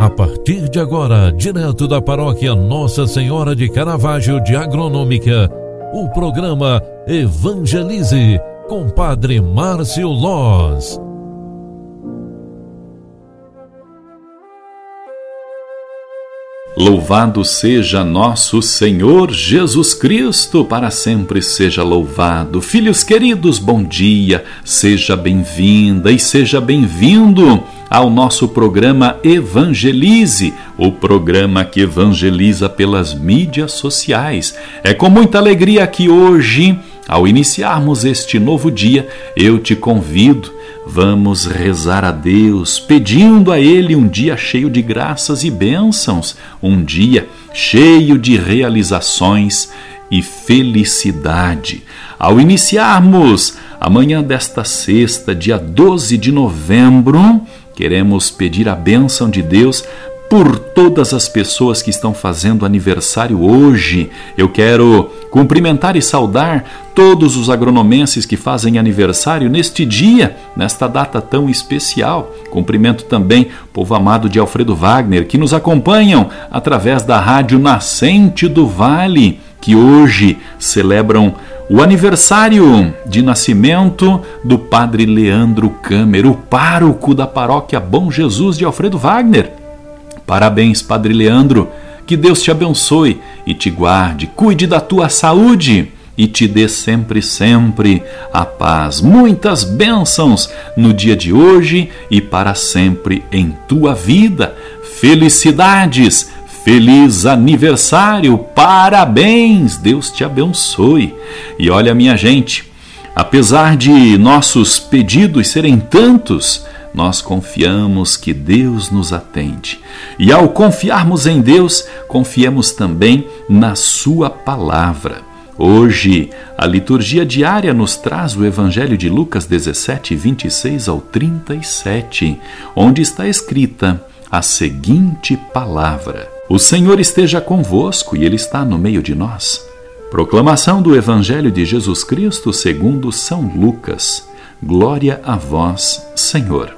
A partir de agora, direto da paróquia Nossa Senhora de Caravaggio de Agronômica, o programa Evangelize com Padre Márcio Loz. Louvado seja nosso Senhor Jesus Cristo, para sempre seja louvado. Filhos queridos, bom dia, seja bem-vinda e seja bem-vindo ao nosso programa Evangelize, o programa que evangeliza pelas mídias sociais. É com muita alegria que hoje, ao iniciarmos este novo dia, eu te convido Vamos rezar a Deus, pedindo a Ele um dia cheio de graças e bênçãos, um dia cheio de realizações e felicidade. Ao iniciarmos amanhã desta sexta, dia 12 de novembro, queremos pedir a bênção de Deus por todas as pessoas que estão fazendo aniversário hoje. Eu quero cumprimentar e saudar todos os agronomenses que fazem aniversário neste dia, nesta data tão especial. Cumprimento também o povo amado de Alfredo Wagner, que nos acompanham através da Rádio Nascente do Vale, que hoje celebram o aniversário de nascimento do padre Leandro Câmara, o pároco da paróquia Bom Jesus de Alfredo Wagner. Parabéns, Padre Leandro. Que Deus te abençoe e te guarde, cuide da tua saúde e te dê sempre, sempre a paz. Muitas bênçãos no dia de hoje e para sempre em tua vida. Felicidades! Feliz aniversário! Parabéns! Deus te abençoe. E olha, minha gente, apesar de nossos pedidos serem tantos, nós confiamos que Deus nos atende. E ao confiarmos em Deus, confiemos também na Sua palavra. Hoje, a liturgia diária nos traz o Evangelho de Lucas 17, 26 ao 37, onde está escrita a seguinte palavra: O Senhor esteja convosco e Ele está no meio de nós. Proclamação do Evangelho de Jesus Cristo segundo São Lucas. Glória a vós, Senhor.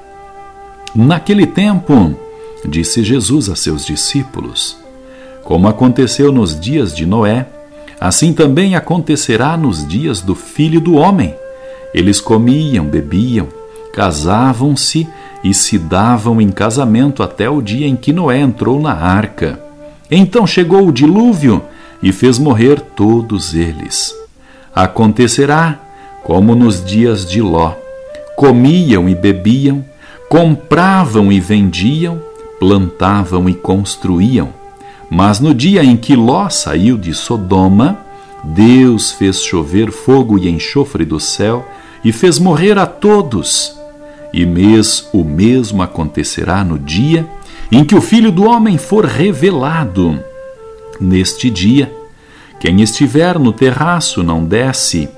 Naquele tempo, disse Jesus a seus discípulos: Como aconteceu nos dias de Noé, assim também acontecerá nos dias do filho do homem. Eles comiam, bebiam, casavam-se e se davam em casamento até o dia em que Noé entrou na arca. Então chegou o dilúvio e fez morrer todos eles. Acontecerá como nos dias de Ló: comiam e bebiam, compravam e vendiam, plantavam e construíam. Mas no dia em que Ló saiu de Sodoma, Deus fez chover fogo e enxofre do céu e fez morrer a todos. E mês o mesmo acontecerá no dia em que o Filho do Homem for revelado. Neste dia, quem estiver no terraço não desce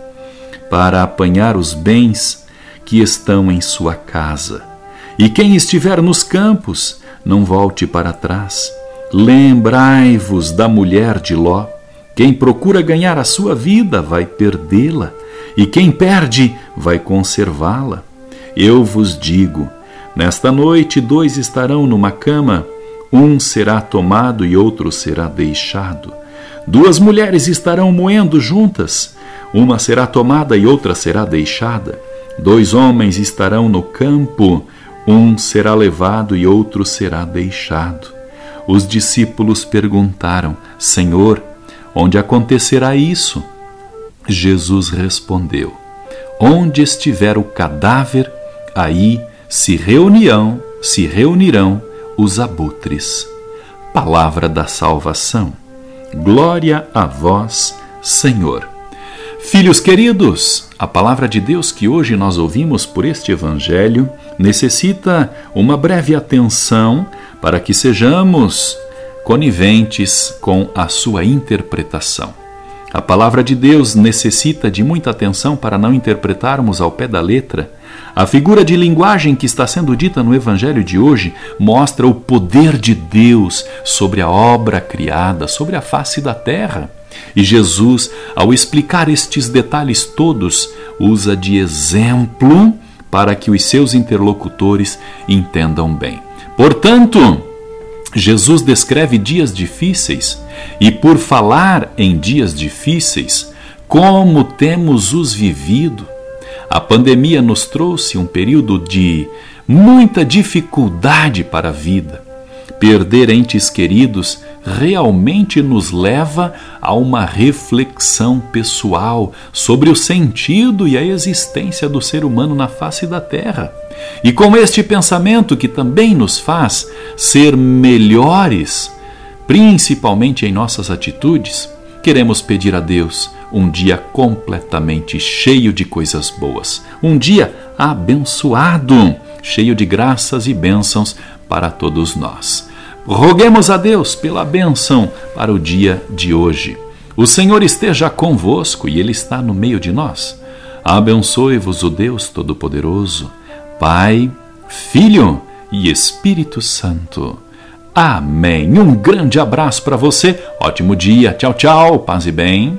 para apanhar os bens que estão em sua casa e quem estiver nos campos, não volte para trás. Lembrai-vos da mulher de Ló. Quem procura ganhar a sua vida vai perdê-la, e quem perde vai conservá-la. Eu vos digo: nesta noite dois estarão numa cama, um será tomado e outro será deixado. Duas mulheres estarão moendo juntas, uma será tomada e outra será deixada. Dois homens estarão no campo, um será levado e outro será deixado. Os discípulos perguntaram: Senhor, onde acontecerá isso? Jesus respondeu: Onde estiver o cadáver, aí se reunirão, se reunirão os abutres. Palavra da salvação. Glória a vós, Senhor. Filhos queridos, a palavra de Deus que hoje nós ouvimos por este Evangelho necessita uma breve atenção para que sejamos coniventes com a sua interpretação. A palavra de Deus necessita de muita atenção para não interpretarmos ao pé da letra. A figura de linguagem que está sendo dita no Evangelho de hoje mostra o poder de Deus sobre a obra criada, sobre a face da terra. E Jesus, ao explicar estes detalhes todos, usa de exemplo para que os seus interlocutores entendam bem. Portanto, Jesus descreve dias difíceis e, por falar em dias difíceis, como temos os vivido. A pandemia nos trouxe um período de muita dificuldade para a vida. Perder entes queridos realmente nos leva a uma reflexão pessoal sobre o sentido e a existência do ser humano na face da Terra. E com este pensamento que também nos faz ser melhores, principalmente em nossas atitudes, queremos pedir a Deus um dia completamente cheio de coisas boas, um dia abençoado, cheio de graças e bênçãos para todos nós. Roguemos a Deus pela bênção para o dia de hoje. O Senhor esteja convosco e Ele está no meio de nós. Abençoe-vos o Deus Todo-Poderoso, Pai, Filho e Espírito Santo. Amém. Um grande abraço para você. Ótimo dia. Tchau, tchau. Paz e bem.